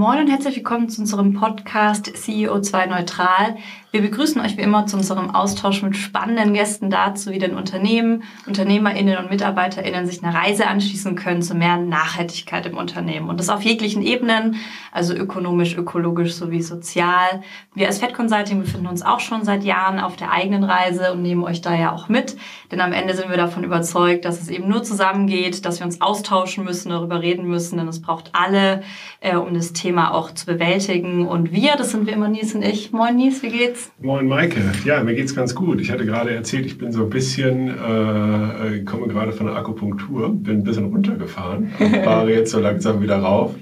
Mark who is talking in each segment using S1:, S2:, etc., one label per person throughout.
S1: Moin und herzlich willkommen zu unserem Podcast CEO2 Neutral. Wir begrüßen euch wie immer zu unserem Austausch mit spannenden Gästen dazu, wie denn Unternehmen, UnternehmerInnen und MitarbeiterInnen sich einer Reise anschließen können zu mehr Nachhaltigkeit im Unternehmen. Und das auf jeglichen Ebenen, also ökonomisch, ökologisch sowie sozial. Wir als Fed Consulting befinden uns auch schon seit Jahren auf der eigenen Reise und nehmen euch da ja auch mit. Denn am Ende sind wir davon überzeugt, dass es eben nur zusammengeht, dass wir uns austauschen müssen, darüber reden müssen, denn es braucht alle, äh, um das Thema auch zu bewältigen. Und wir, das sind wie immer Nies und ich. Moin Nies, wie geht's?
S2: Moin Maike. Ja, mir geht's ganz gut. Ich hatte gerade erzählt, ich bin so ein bisschen, äh, äh komme gerade von der Akupunktur, bin ein bisschen runtergefahren, fahre jetzt so langsam wieder rauf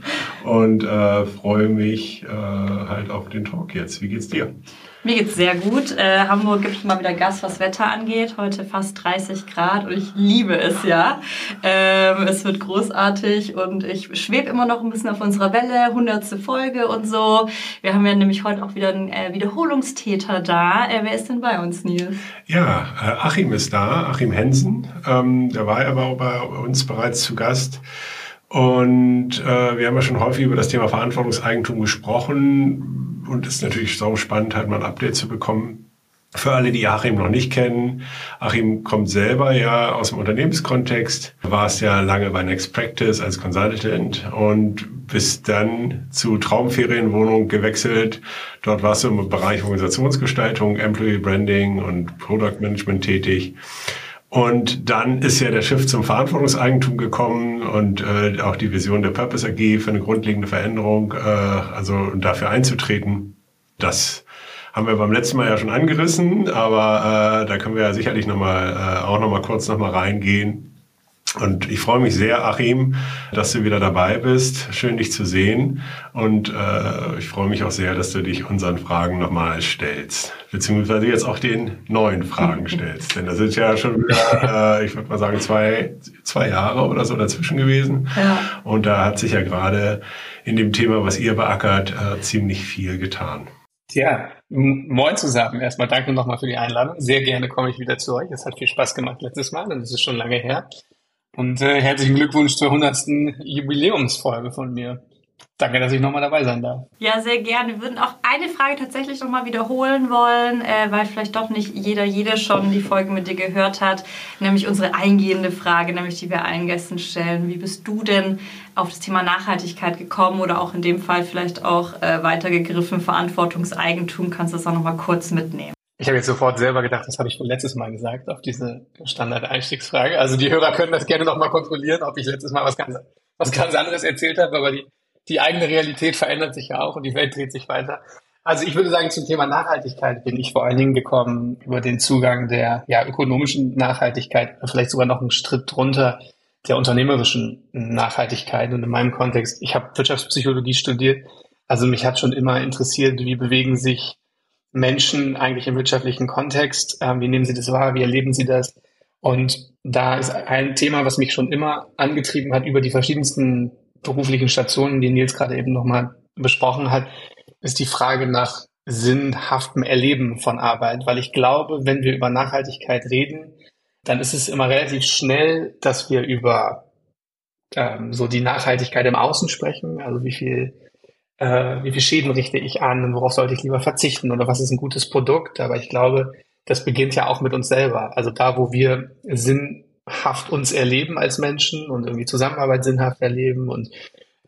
S2: und äh, freue mich äh, halt auf den Talk jetzt. Wie geht's dir?
S1: Mir geht's sehr gut. Äh, Hamburg gibt mal wieder Gas, was Wetter angeht. Heute fast 30 Grad und ich liebe es ja. Ähm, es wird großartig und ich schwebe immer noch ein bisschen auf unserer Welle, hundertste Folge und so. Wir haben ja nämlich heute auch wieder einen äh, Wiederholungstäter da. Äh, wer ist denn bei uns, Nils?
S2: Ja, äh, Achim ist da, Achim Hensen. Ähm, der war aber bei uns bereits zu Gast. Und äh, wir haben ja schon häufig über das Thema Verantwortungseigentum gesprochen und es ist natürlich so spannend, halt mal ein Update zu bekommen. Für alle, die Achim noch nicht kennen, Achim kommt selber ja aus dem Unternehmenskontext, war es ja lange bei Next Practice als Consultant und bist dann zu Traumferienwohnung gewechselt. Dort warst du im Bereich Organisationsgestaltung, Employee Branding und Product Management tätig. Und dann ist ja der Schiff zum Verantwortungseigentum gekommen und äh, auch die Vision der Purpose AG für eine grundlegende Veränderung, äh, also dafür einzutreten. Das haben wir beim letzten Mal ja schon angerissen, aber äh, da können wir ja sicherlich noch mal, äh, auch noch mal kurz noch mal reingehen. Und ich freue mich sehr, Achim, dass du wieder dabei bist. Schön, dich zu sehen. Und äh, ich freue mich auch sehr, dass du dich unseren Fragen nochmal stellst. Beziehungsweise jetzt auch den neuen Fragen stellst. Denn da sind ja schon wieder, äh, ich würde mal sagen, zwei, zwei Jahre oder so dazwischen gewesen. Ja. Und da hat sich ja gerade in dem Thema, was ihr beackert, äh, ziemlich viel getan.
S3: Ja, moin zusammen. Erstmal danke nochmal für die Einladung. Sehr gerne komme ich wieder zu euch. Es hat viel Spaß gemacht letztes Mal und es ist schon lange her. Und äh, herzlichen Glückwunsch zur 100. Jubiläumsfolge von mir. Danke, dass ich nochmal dabei sein darf.
S1: Ja, sehr gerne. Wir würden auch eine Frage tatsächlich nochmal wiederholen wollen, äh, weil vielleicht doch nicht jeder, jede schon die Folge mit dir gehört hat. Nämlich unsere eingehende Frage, nämlich die wir allen Gästen stellen. Wie bist du denn auf das Thema Nachhaltigkeit gekommen oder auch in dem Fall vielleicht auch äh, weitergegriffen, Verantwortungseigentum? Kannst du das auch nochmal kurz mitnehmen?
S3: Ich habe jetzt sofort selber gedacht, das habe ich wohl letztes Mal gesagt, auf diese Standard-Einstiegsfrage. Also die Hörer können das gerne nochmal kontrollieren, ob ich letztes Mal was ganz, was ganz anderes erzählt habe, aber die, die eigene Realität verändert sich ja auch und die Welt dreht sich weiter. Also ich würde sagen, zum Thema Nachhaltigkeit bin ich vor allen Dingen gekommen über den Zugang der ja, ökonomischen Nachhaltigkeit, vielleicht sogar noch einen Schritt drunter der unternehmerischen Nachhaltigkeit. Und in meinem Kontext, ich habe Wirtschaftspsychologie studiert, also mich hat schon immer interessiert, wie bewegen sich Menschen eigentlich im wirtschaftlichen Kontext? Ähm, wie nehmen sie das wahr? Wie erleben sie das? Und da ist ein Thema, was mich schon immer angetrieben hat über die verschiedensten beruflichen Stationen, die Nils gerade eben nochmal besprochen hat, ist die Frage nach sinnhaftem Erleben von Arbeit. Weil ich glaube, wenn wir über Nachhaltigkeit reden, dann ist es immer relativ schnell, dass wir über ähm, so die Nachhaltigkeit im Außen sprechen, also wie viel äh, wie viel Schäden richte ich an und worauf sollte ich lieber verzichten oder was ist ein gutes Produkt. Aber ich glaube, das beginnt ja auch mit uns selber. Also da, wo wir sinnhaft uns erleben als Menschen und irgendwie Zusammenarbeit sinnhaft erleben und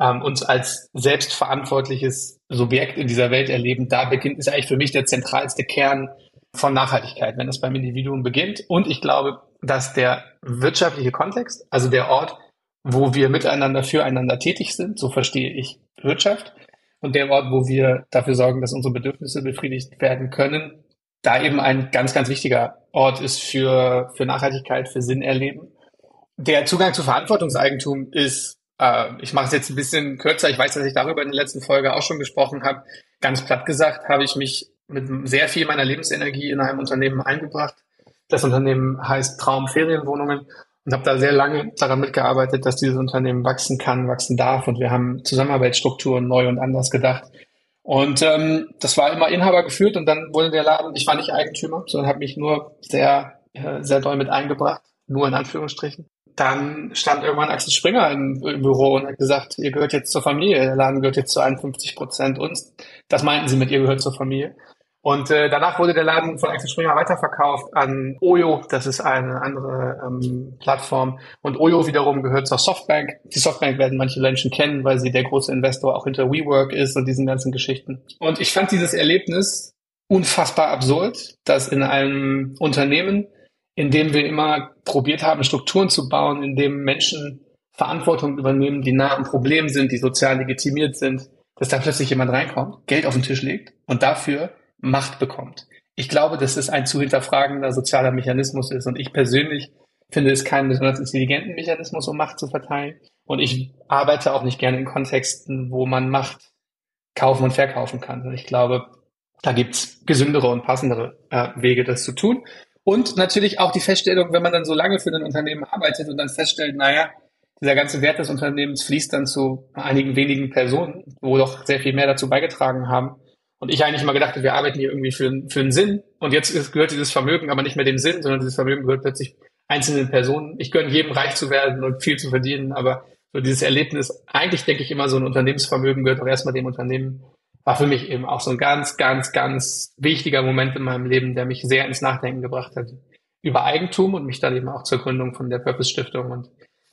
S3: ähm, uns als selbstverantwortliches Subjekt in dieser Welt erleben, da beginnt, ist eigentlich für mich der zentralste Kern von Nachhaltigkeit, wenn es beim Individuum beginnt. Und ich glaube, dass der wirtschaftliche Kontext, also der Ort, wo wir miteinander füreinander tätig sind, so verstehe ich Wirtschaft, und der Ort, wo wir dafür sorgen, dass unsere Bedürfnisse befriedigt werden können, da eben ein ganz, ganz wichtiger Ort ist für, für Nachhaltigkeit, für Sinn erleben. Der Zugang zu Verantwortungseigentum ist, äh, ich mache es jetzt ein bisschen kürzer, ich weiß, dass ich darüber in der letzten Folge auch schon gesprochen habe. Ganz platt gesagt habe ich mich mit sehr viel meiner Lebensenergie in einem Unternehmen eingebracht. Das Unternehmen heißt Traum Ferienwohnungen und habe da sehr lange daran mitgearbeitet, dass dieses Unternehmen wachsen kann, wachsen darf. Und wir haben Zusammenarbeitsstrukturen neu und anders gedacht. Und ähm, das war immer Inhaber geführt und dann wurde der Laden, ich war nicht Eigentümer, sondern habe mich nur sehr, äh, sehr doll mit eingebracht, nur in Anführungsstrichen. dann stand irgendwann Axel Springer im, im, Büro und hat gesagt, ihr gehört jetzt zur Familie, der Laden gehört jetzt zu 51 Prozent uns. Das meinten sie mit, ihr gehört zur Familie. Und äh, danach wurde der Laden von Axel Springer weiterverkauft an Oyo, das ist eine andere ähm, Plattform. Und Oyo wiederum gehört zur Softbank. Die Softbank werden manche Menschen kennen, weil sie der große Investor auch hinter WeWork ist und diesen ganzen Geschichten. Und ich fand dieses Erlebnis unfassbar absurd, dass in einem Unternehmen, in dem wir immer probiert haben, Strukturen zu bauen, in dem Menschen Verantwortung übernehmen, die nah am Problem sind, die sozial legitimiert sind, dass da plötzlich jemand reinkommt, Geld auf den Tisch legt und dafür Macht bekommt. Ich glaube, dass es ein zu hinterfragender sozialer Mechanismus ist und ich persönlich finde es keinen besonders intelligenten Mechanismus, um Macht zu verteilen. Und ich arbeite auch nicht gerne in Kontexten, wo man Macht kaufen und verkaufen kann. Ich glaube, da gibt's gesündere und passendere äh, Wege, das zu tun. Und natürlich auch die Feststellung, wenn man dann so lange für ein Unternehmen arbeitet und dann feststellt, naja, dieser ganze Wert des Unternehmens fließt dann zu einigen wenigen Personen, wo doch sehr viel mehr dazu beigetragen haben, und ich eigentlich immer gedacht, wir arbeiten hier irgendwie für, für einen Sinn. Und jetzt gehört dieses Vermögen aber nicht mehr dem Sinn, sondern dieses Vermögen gehört plötzlich einzelnen Personen. Ich gönne jedem reich zu werden und viel zu verdienen, aber so dieses Erlebnis, eigentlich denke ich immer, so ein Unternehmensvermögen gehört auch erstmal dem Unternehmen, war für mich eben auch so ein ganz, ganz, ganz wichtiger Moment in meinem Leben, der mich sehr ins Nachdenken gebracht hat über Eigentum und mich dann eben auch zur Gründung von der Purpose Stiftung und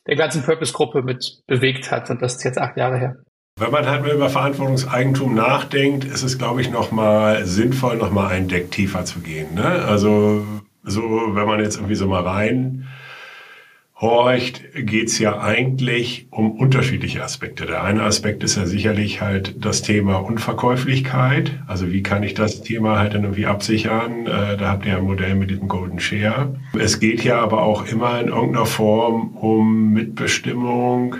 S3: der ganzen Purpose Gruppe mit bewegt hat. Und das ist jetzt acht Jahre her.
S2: Wenn man halt mal über Verantwortungseigentum nachdenkt, ist es, glaube ich, nochmal sinnvoll, nochmal einen Deck tiefer zu gehen. Ne? Also so, wenn man jetzt irgendwie so mal rein horcht, geht's ja eigentlich um unterschiedliche Aspekte. Der eine Aspekt ist ja sicherlich halt das Thema Unverkäuflichkeit. Also wie kann ich das Thema halt dann irgendwie absichern? Äh, da habt ihr ein Modell mit diesem Golden Share. Es geht ja aber auch immer in irgendeiner Form um Mitbestimmung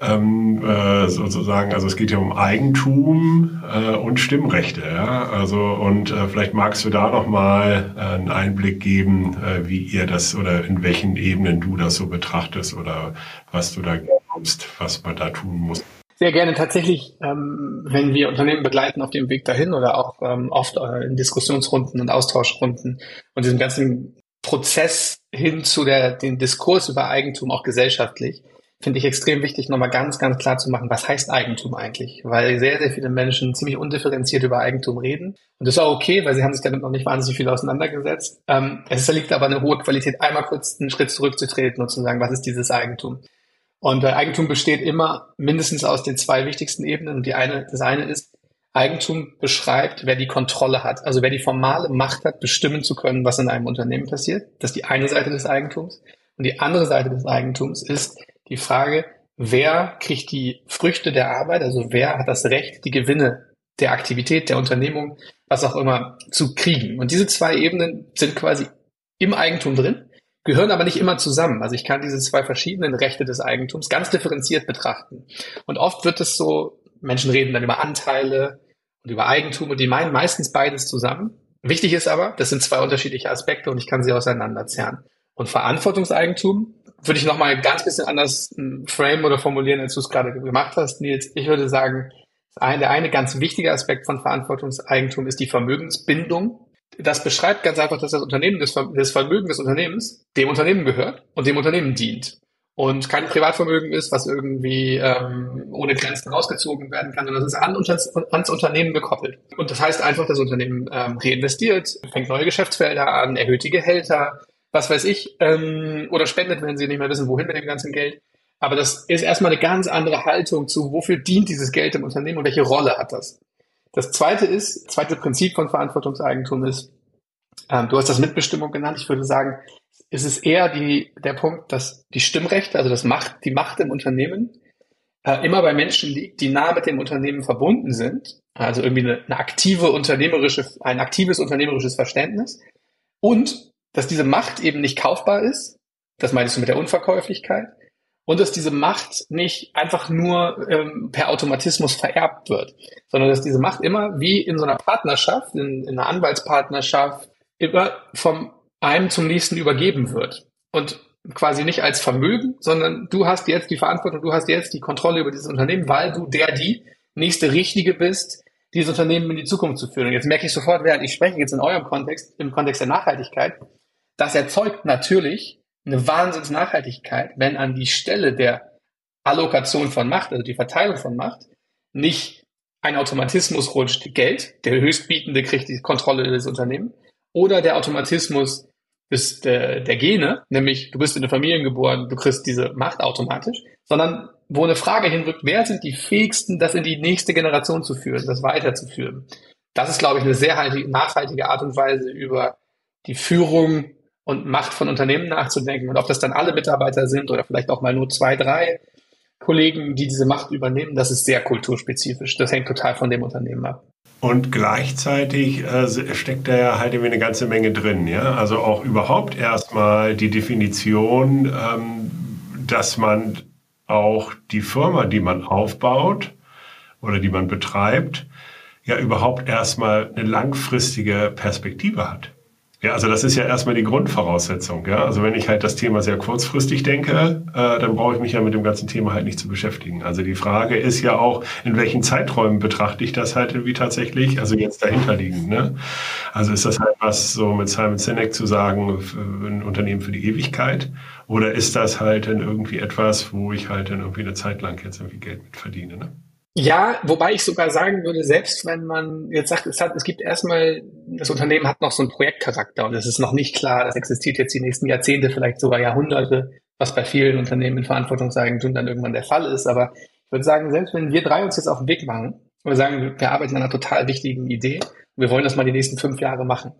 S2: ähm, äh, sozusagen, also es geht ja um Eigentum äh, und Stimmrechte, ja. Also und äh, vielleicht magst du da noch mal äh, einen Einblick geben, äh, wie ihr das oder in welchen Ebenen du das so betrachtest oder was du da glaubst, was man da tun muss.
S3: Sehr gerne. Tatsächlich, ähm, wenn wir Unternehmen begleiten auf dem Weg dahin oder auch ähm, oft äh, in Diskussionsrunden und Austauschrunden und diesem ganzen Prozess hin zu der, den Diskurs über Eigentum auch gesellschaftlich, finde ich extrem wichtig, nochmal ganz, ganz klar zu machen, was heißt Eigentum eigentlich? Weil sehr, sehr viele Menschen ziemlich undifferenziert über Eigentum reden. Und das ist auch okay, weil sie haben sich damit noch nicht wahnsinnig viel auseinandergesetzt. Ähm, es liegt aber eine hohe Qualität, einmal kurz einen Schritt zurückzutreten und zu sagen, was ist dieses Eigentum? Und äh, Eigentum besteht immer mindestens aus den zwei wichtigsten Ebenen. Und die eine, das eine ist, Eigentum beschreibt, wer die Kontrolle hat, also wer die formale Macht hat, bestimmen zu können, was in einem Unternehmen passiert. Das ist die eine Seite des Eigentums. Und die andere Seite des Eigentums ist, die Frage, wer kriegt die Früchte der Arbeit, also wer hat das Recht, die Gewinne der Aktivität, der Unternehmung, was auch immer, zu kriegen. Und diese zwei Ebenen sind quasi im Eigentum drin, gehören aber nicht immer zusammen. Also ich kann diese zwei verschiedenen Rechte des Eigentums ganz differenziert betrachten. Und oft wird es so, Menschen reden dann über Anteile und über Eigentum und die meinen meistens beides zusammen. Wichtig ist aber, das sind zwei unterschiedliche Aspekte und ich kann sie auseinanderzerren. Und Verantwortungseigentum würde ich nochmal ganz bisschen anders hm, frame oder formulieren, als du es gerade gemacht hast, Nils. Ich würde sagen, der eine ganz wichtige Aspekt von Verantwortungseigentum ist die Vermögensbindung. Das beschreibt ganz einfach, dass das Unternehmen, das, Vermögen des Unternehmens dem Unternehmen gehört und dem Unternehmen dient. Und kein Privatvermögen ist, was irgendwie ähm, ohne Grenzen rausgezogen werden kann, sondern das ist an, ans Unternehmen gekoppelt. Und das heißt einfach, das Unternehmen ähm, reinvestiert, fängt neue Geschäftsfelder an, erhöht die Gehälter, was weiß ich, ähm, oder spendet, wenn sie nicht mehr wissen, wohin mit dem ganzen Geld. Aber das ist erstmal eine ganz andere Haltung zu, wofür dient dieses Geld im Unternehmen und welche Rolle hat das. Das zweite ist, zweite Prinzip von Verantwortungseigentum ist, ähm, du hast das Mitbestimmung genannt. Ich würde sagen, es ist eher die, der Punkt, dass die Stimmrechte, also das Macht, die Macht im Unternehmen, äh, immer bei Menschen liegt, die nah mit dem Unternehmen verbunden sind. Also irgendwie eine, eine aktive unternehmerische, ein aktives unternehmerisches Verständnis und dass diese Macht eben nicht kaufbar ist. Das meinst du mit der Unverkäuflichkeit. Und dass diese Macht nicht einfach nur ähm, per Automatismus vererbt wird, sondern dass diese Macht immer wie in so einer Partnerschaft, in, in einer Anwaltspartnerschaft, immer vom einem zum nächsten übergeben wird. Und quasi nicht als Vermögen, sondern du hast jetzt die Verantwortung, du hast jetzt die Kontrolle über dieses Unternehmen, weil du der, die nächste Richtige bist, dieses Unternehmen in die Zukunft zu führen. Und jetzt merke ich sofort, während ich spreche jetzt in eurem Kontext, im Kontext der Nachhaltigkeit, das erzeugt natürlich eine Wahnsinnsnachhaltigkeit, wenn an die Stelle der Allokation von Macht, also die Verteilung von Macht, nicht ein Automatismus rutscht Geld, der Höchstbietende kriegt die Kontrolle des Unternehmens, oder der Automatismus des, der, der Gene, nämlich du bist in eine Familie geboren, du kriegst diese Macht automatisch, sondern wo eine Frage hinrückt, wer sind die Fähigsten, das in die nächste Generation zu führen, das weiterzuführen. Das ist, glaube ich, eine sehr nachhaltige Art und Weise, über die Führung und Macht von Unternehmen nachzudenken. Und ob das dann alle Mitarbeiter sind oder vielleicht auch mal nur zwei, drei Kollegen, die diese Macht übernehmen, das ist sehr kulturspezifisch. Das hängt total von dem Unternehmen ab.
S2: Und gleichzeitig äh, steckt da ja halt irgendwie eine ganze Menge drin. Ja? Also auch überhaupt erstmal die Definition, ähm, dass man auch die Firma, die man aufbaut oder die man betreibt, ja überhaupt erstmal eine langfristige Perspektive hat. Ja, also das ist ja erstmal die Grundvoraussetzung. Ja? Also wenn ich halt das Thema sehr kurzfristig denke, äh, dann brauche ich mich ja mit dem ganzen Thema halt nicht zu beschäftigen. Also die Frage ist ja auch, in welchen Zeiträumen betrachte ich das halt irgendwie tatsächlich, also jetzt dahinter liegen. Ne? Also ist das halt was so mit Simon Sinek zu sagen, ein Unternehmen für die Ewigkeit? Oder ist das halt dann irgendwie etwas, wo ich halt dann irgendwie eine Zeit lang jetzt irgendwie Geld mit verdiene? Ne?
S3: Ja, wobei ich sogar sagen würde, selbst wenn man jetzt sagt, es, hat, es gibt erstmal, das Unternehmen hat noch so einen Projektcharakter und es ist noch nicht klar, das existiert jetzt die nächsten Jahrzehnte, vielleicht sogar Jahrhunderte, was bei vielen Unternehmen in Verantwortungseigentum dann irgendwann der Fall ist. Aber ich würde sagen, selbst wenn wir drei uns jetzt auf den Weg machen und wir sagen, wir arbeiten an einer total wichtigen Idee und wir wollen das mal die nächsten fünf Jahre machen.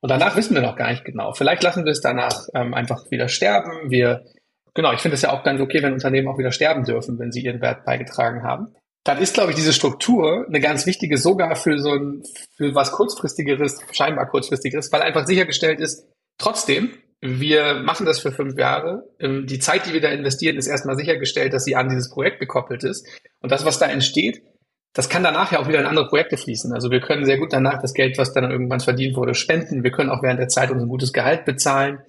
S3: Und danach wissen wir noch gar nicht genau. Vielleicht lassen wir es danach ähm, einfach wieder sterben. Wir, genau, ich finde es ja auch ganz okay, wenn Unternehmen auch wieder sterben dürfen, wenn sie ihren Wert beigetragen haben dann ist, glaube ich, diese Struktur eine ganz wichtige, sogar für so ein, für was kurzfristigeres, scheinbar kurzfristigeres, weil einfach sichergestellt ist, trotzdem, wir machen das für fünf Jahre. Ähm, die Zeit, die wir da investieren, ist erstmal sichergestellt, dass sie an dieses Projekt gekoppelt ist. Und das, was da entsteht, das kann danach ja auch wieder in andere Projekte fließen. Also wir können sehr gut danach das Geld, was dann irgendwann verdient wurde, spenden. Wir können auch während der Zeit uns ein gutes Gehalt bezahlen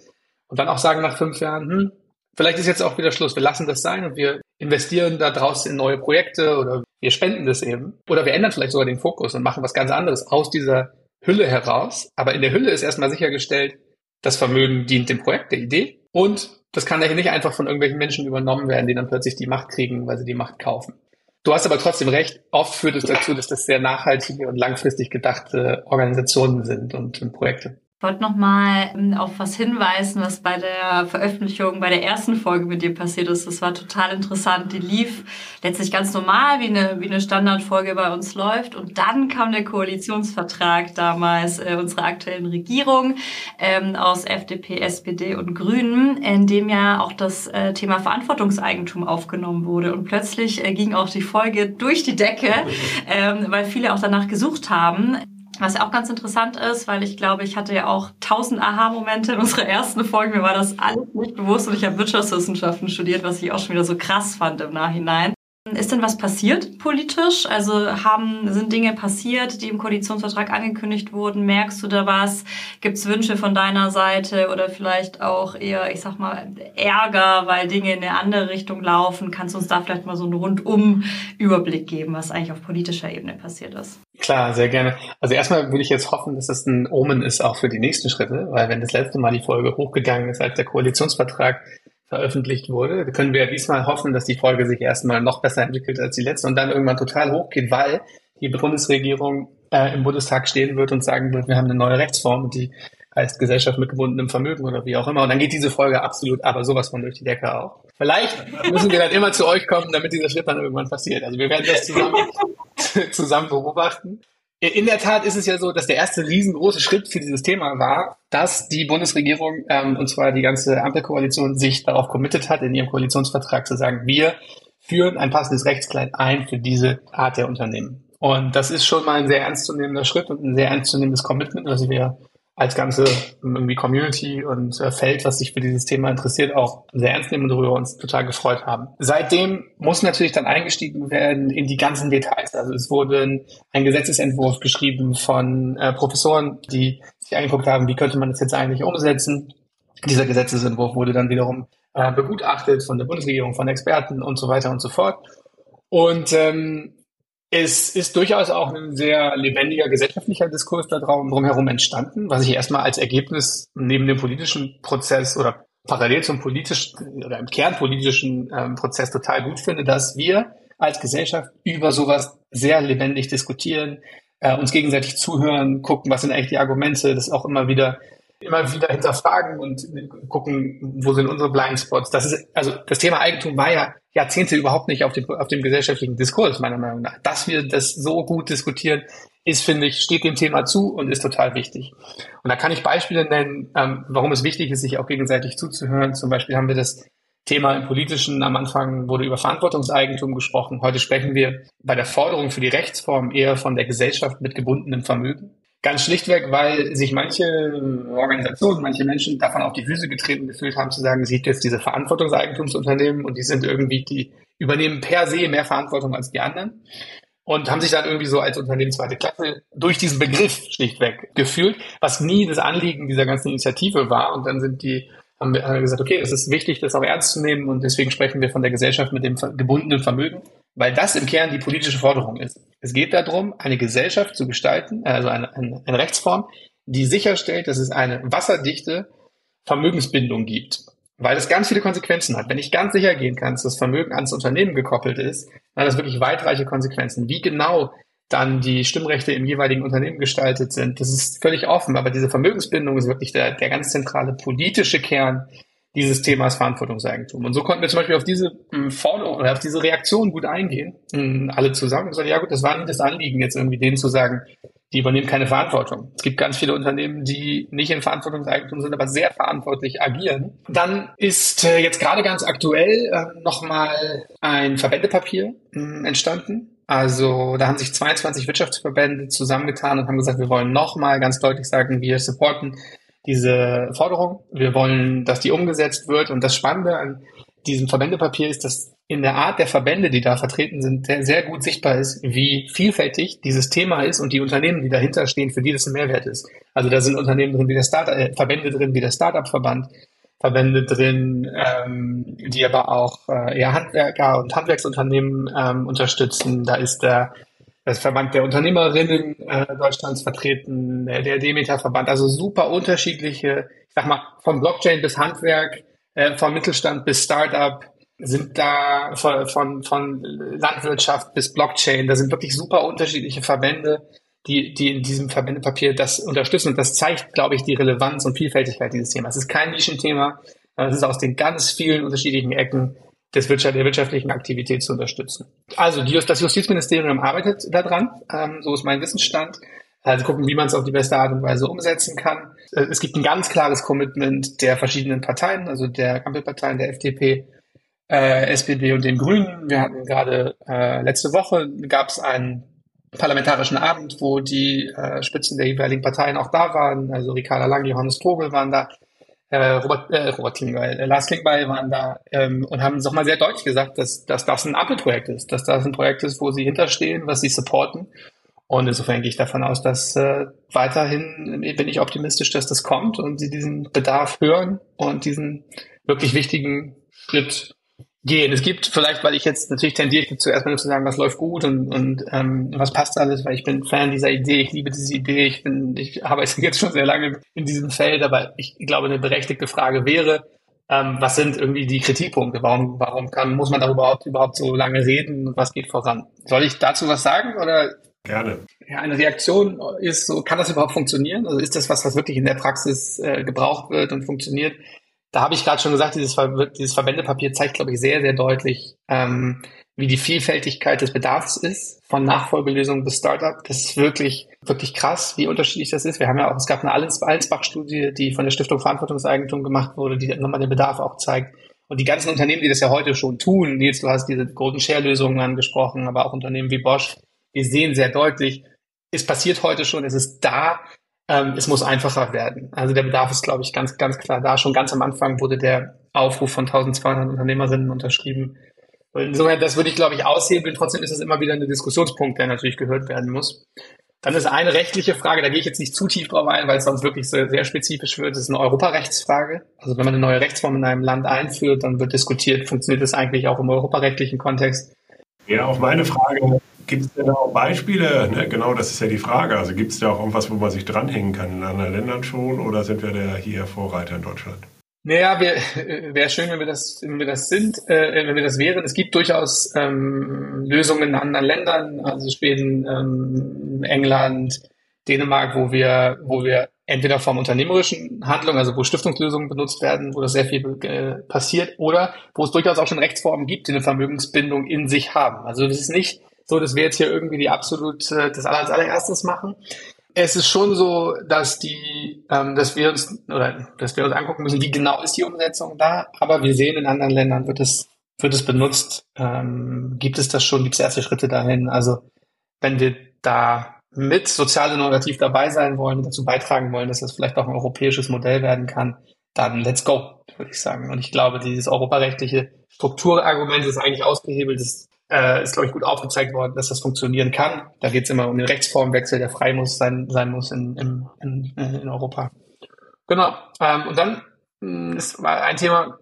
S3: und dann auch sagen nach fünf Jahren, hm, vielleicht ist jetzt auch wieder Schluss. Wir lassen das sein und wir investieren da draußen in neue Projekte oder wir spenden das eben. Oder wir ändern vielleicht sogar den Fokus und machen was ganz anderes aus dieser Hülle heraus. Aber in der Hülle ist erstmal sichergestellt, das Vermögen dient dem Projekt, der Idee. Und das kann daher nicht einfach von irgendwelchen Menschen übernommen werden, die dann plötzlich die Macht kriegen, weil sie die Macht kaufen. Du hast aber trotzdem recht, oft führt es dazu, dass das sehr nachhaltige und langfristig gedachte Organisationen sind und, und Projekte.
S1: Ich wollte nochmal ähm, auf was hinweisen, was bei der Veröffentlichung, bei der ersten Folge mit dir passiert ist. Das war total interessant. Die lief letztlich ganz normal, wie eine, wie eine Standardfolge bei uns läuft. Und dann kam der Koalitionsvertrag damals äh, unserer aktuellen Regierung ähm, aus FDP, SPD und Grünen, in dem ja auch das äh, Thema Verantwortungseigentum aufgenommen wurde. Und plötzlich äh, ging auch die Folge durch die Decke, ähm, weil viele auch danach gesucht haben. Was auch ganz interessant ist, weil ich glaube, ich hatte ja auch tausend Aha-Momente in unserer ersten Folge. Mir war das alles nicht bewusst und ich habe Wirtschaftswissenschaften studiert, was ich auch schon wieder so krass fand im Nachhinein. Ist denn was passiert politisch? Also haben, sind Dinge passiert, die im Koalitionsvertrag angekündigt wurden? Merkst du da was? Gibt es Wünsche von deiner Seite oder vielleicht auch eher, ich sag mal, Ärger, weil Dinge in eine andere Richtung laufen? Kannst du uns da vielleicht mal so einen Rundum-Überblick geben, was eigentlich auf politischer Ebene passiert ist?
S3: Klar, sehr gerne. Also erstmal würde ich jetzt hoffen, dass das ein Omen ist auch für die nächsten Schritte, weil wenn das letzte Mal die Folge hochgegangen ist, als der Koalitionsvertrag veröffentlicht wurde, können wir diesmal hoffen, dass die Folge sich erstmal noch besser entwickelt als die letzte und dann irgendwann total hochgeht, weil die Bundesregierung äh, im Bundestag stehen wird und sagen wird, wir haben eine neue Rechtsform die heißt Gesellschaft mit gebundenem Vermögen oder wie auch immer. Und dann geht diese Folge absolut, aber sowas von durch die Decke auch. Vielleicht müssen wir dann immer zu euch kommen, damit dieser Schritt dann irgendwann passiert. Also wir werden das zusammen, zusammen beobachten. In der Tat ist es ja so, dass der erste riesengroße Schritt für dieses Thema war, dass die Bundesregierung, ähm, und zwar die ganze Ampelkoalition, sich darauf committet hat, in ihrem Koalitionsvertrag zu sagen, wir führen ein passendes Rechtskleid ein für diese Art der Unternehmen. Und das ist schon mal ein sehr ernstzunehmender Schritt und ein sehr ernstzunehmendes Commitment, das wir als ganze irgendwie Community und äh, Feld, was sich für dieses Thema interessiert, auch sehr ernst nehmen und darüber uns total gefreut haben. Seitdem muss natürlich dann eingestiegen werden in die ganzen Details. Also es wurde ein Gesetzesentwurf geschrieben von äh, Professoren, die sich angeguckt haben, wie könnte man das jetzt eigentlich umsetzen. Dieser Gesetzesentwurf wurde dann wiederum äh, begutachtet von der Bundesregierung, von Experten und so weiter und so fort. Und ähm, es ist durchaus auch ein sehr lebendiger gesellschaftlicher Diskurs da drumherum entstanden, was ich erstmal als Ergebnis neben dem politischen Prozess oder parallel zum politischen oder im kernpolitischen ähm, Prozess total gut finde, dass wir als Gesellschaft über sowas sehr lebendig diskutieren, äh, uns gegenseitig zuhören, gucken, was sind eigentlich die Argumente, das auch immer wieder immer wieder hinterfragen und gucken, wo sind unsere Blindspots. Das ist, also das Thema Eigentum war ja Jahrzehnte überhaupt nicht auf dem, auf dem gesellschaftlichen Diskurs, meiner Meinung nach. Dass wir das so gut diskutieren, ist, finde ich, steht dem Thema zu und ist total wichtig. Und da kann ich Beispiele nennen, ähm, warum es wichtig ist, sich auch gegenseitig zuzuhören. Zum Beispiel haben wir das Thema im Politischen am Anfang wurde über Verantwortungseigentum gesprochen. Heute sprechen wir bei der Forderung für die Rechtsform eher von der Gesellschaft mit gebundenem Vermögen. Ganz schlichtweg, weil sich manche Organisationen, manche Menschen davon auf die Füße getreten gefühlt haben, zu sagen, gibt jetzt diese Verantwortungseigentumsunternehmen und die sind irgendwie, die übernehmen per se mehr Verantwortung als die anderen und haben sich dann irgendwie so als Unternehmen zweite Klasse durch diesen Begriff schlichtweg gefühlt, was nie das Anliegen dieser ganzen Initiative war. Und dann sind die haben wir gesagt, okay, es ist wichtig, das auch ernst zu nehmen und deswegen sprechen wir von der Gesellschaft mit dem gebundenen Vermögen, weil das im Kern die politische Forderung ist. Es geht darum, eine Gesellschaft zu gestalten, also eine, eine, eine Rechtsform, die sicherstellt, dass es eine wasserdichte Vermögensbindung gibt. Weil das ganz viele Konsequenzen hat. Wenn ich ganz sicher gehen kann, dass das Vermögen ans Unternehmen gekoppelt ist, dann hat das wirklich weitreiche Konsequenzen. Wie genau dann die Stimmrechte im jeweiligen Unternehmen gestaltet sind. Das ist völlig offen, aber diese Vermögensbindung ist wirklich der, der ganz zentrale politische Kern dieses Themas Verantwortungseigentum. Und so konnten wir zum Beispiel auf diese hm, Forderung oder auf diese Reaktion gut eingehen, hm, alle zusammen und gesagt, ja gut, das war nicht das Anliegen, jetzt irgendwie denen zu sagen, die übernehmen keine Verantwortung. Es gibt ganz viele Unternehmen, die nicht in Verantwortungseigentum sind, aber sehr verantwortlich agieren. Dann ist äh, jetzt gerade ganz aktuell äh, nochmal ein Verbändepapier äh, entstanden, also da haben sich 22 Wirtschaftsverbände zusammengetan und haben gesagt, wir wollen nochmal ganz deutlich sagen, wir supporten diese Forderung. Wir wollen, dass die umgesetzt wird. Und das Spannende an diesem Verbändepapier ist, dass in der Art der Verbände, die da vertreten sind, sehr, gut sichtbar ist, wie vielfältig dieses Thema ist und die Unternehmen, die dahinter stehen, für die das ein Mehrwert ist. Also da sind Unternehmen drin wie der Start äh, Verbände drin wie der Startup-Verband, Verbände drin, ähm, die aber auch äh, eher Handwerker und Handwerksunternehmen ähm, unterstützen. Da ist der das Verband der Unternehmerinnen äh, Deutschlands vertreten, der, der Demeter-Verband, also super unterschiedliche, ich sag mal, von Blockchain bis Handwerk, äh, vom Mittelstand bis Startup, sind da von, von, von Landwirtschaft bis Blockchain, da sind wirklich super unterschiedliche Verbände, die, die in diesem Verbändepapier das unterstützen. Und das zeigt, glaube ich, die Relevanz und Vielfältigkeit dieses Themas. Es ist kein Nischenthema, es ist aus den ganz vielen unterschiedlichen Ecken des Wirtschaft, der wirtschaftlichen Aktivität zu unterstützen. Also die, das Justizministerium arbeitet daran, ähm, so ist mein Wissensstand. Also gucken, wie man es auf die beste Art und Weise umsetzen kann. Äh, es gibt ein ganz klares Commitment der verschiedenen Parteien, also der Ampelparteien, der FDP, äh, SPD und den Grünen. Wir hatten gerade äh, letzte Woche gab es einen parlamentarischen Abend, wo die äh, Spitzen der jeweiligen Parteien auch da waren. Also Ricarda Lang, Johannes Vogel waren da, äh, Robert, äh, Robert Klingbeil, äh, Lars Klingbeil waren da ähm, und haben noch mal sehr deutlich gesagt, dass, dass das ein Ampelprojekt ist, dass das ein Projekt ist, wo sie hinterstehen, was sie supporten. Und insofern gehe ich davon aus, dass äh, weiterhin bin ich optimistisch, dass das kommt und sie diesen Bedarf hören und diesen wirklich wichtigen Schritt gehen. Es gibt vielleicht, weil ich jetzt natürlich tendiere ich zuerst mal zu sagen, was läuft gut und, und ähm, was passt alles, weil ich bin Fan dieser Idee, ich liebe diese Idee, ich bin, ich arbeite jetzt schon sehr lange in diesem Feld, aber ich glaube, eine berechtigte Frage wäre, ähm, was sind irgendwie die Kritikpunkte? Warum, warum kann, muss man darüber überhaupt, überhaupt so lange reden und was geht voran? Soll ich dazu was sagen oder?
S2: Gerne.
S3: Ja, eine Reaktion ist so, kann das überhaupt funktionieren? Also ist das was, was wirklich in der Praxis äh, gebraucht wird und funktioniert? Da habe ich gerade schon gesagt, dieses, Ver dieses Verbändepapier zeigt, glaube ich, sehr, sehr deutlich, ähm, wie die Vielfältigkeit des Bedarfs ist, von Nachfolgelösungen bis Startup. Das ist wirklich, wirklich krass, wie unterschiedlich das ist. Wir haben ja auch, es gab eine Allensbach-Studie, die von der Stiftung Verantwortungseigentum gemacht wurde, die nochmal den Bedarf auch zeigt. Und die ganzen Unternehmen, die das ja heute schon tun, Nils, du hast diese Golden Share-Lösungen angesprochen, aber auch Unternehmen wie Bosch, wir sehen sehr deutlich, es passiert heute schon, es ist da, ähm, es muss einfacher werden. Also der Bedarf ist, glaube ich, ganz, ganz klar da. Schon ganz am Anfang wurde der Aufruf von 1200 Unternehmerinnen unterschrieben. Insofern, das würde ich, glaube ich, aushebeln. Trotzdem ist es immer wieder ein Diskussionspunkt, der natürlich gehört werden muss. Dann ist eine rechtliche Frage, da gehe ich jetzt nicht zu tief drauf ein, weil es sonst wirklich sehr, sehr spezifisch wird. Das ist eine Europarechtsfrage. Also wenn man eine neue Rechtsform in einem Land einführt, dann wird diskutiert, funktioniert das eigentlich auch im europarechtlichen Kontext.
S2: Ja, auch meine Frage, Gibt es denn auch Beispiele? Ne? Genau, das ist ja die Frage. Also gibt es da auch irgendwas, wo man sich dranhängen kann in anderen Ländern schon oder sind wir da hier Vorreiter in Deutschland?
S3: Naja, wäre schön, wenn wir das, wenn wir das sind, äh, wenn wir das wären. Es gibt durchaus ähm, Lösungen in anderen Ländern, also Schweden, ähm, England, Dänemark, wo wir, wo wir entweder vom unternehmerischen Handlung, also wo Stiftungslösungen benutzt werden, wo das sehr viel äh, passiert, oder wo es durchaus auch schon Rechtsformen gibt, die eine Vermögensbindung in sich haben. Also das ist nicht so, dass wir jetzt hier irgendwie die absolut äh, das als allererstes machen. Es ist schon so, dass die, ähm, dass wir uns oder dass wir uns angucken müssen, wie genau ist die Umsetzung da. Aber wir sehen in anderen Ländern wird es wird es benutzt. Ähm, gibt es das schon? Gibt es erste Schritte dahin? Also wenn wir da mit sozial innovativ dabei sein wollen, dazu beitragen wollen, dass das vielleicht auch ein europäisches Modell werden kann, dann let's go, würde ich sagen. Und ich glaube, dieses europarechtliche Strukturargument ist eigentlich ausgehebelt. Das äh, ist, glaube ich, gut aufgezeigt worden, dass das funktionieren kann. Da geht es immer um den Rechtsformwechsel, der frei muss sein, sein muss in, in, in, in Europa. Genau. Ähm, und dann hm, ist ein Thema,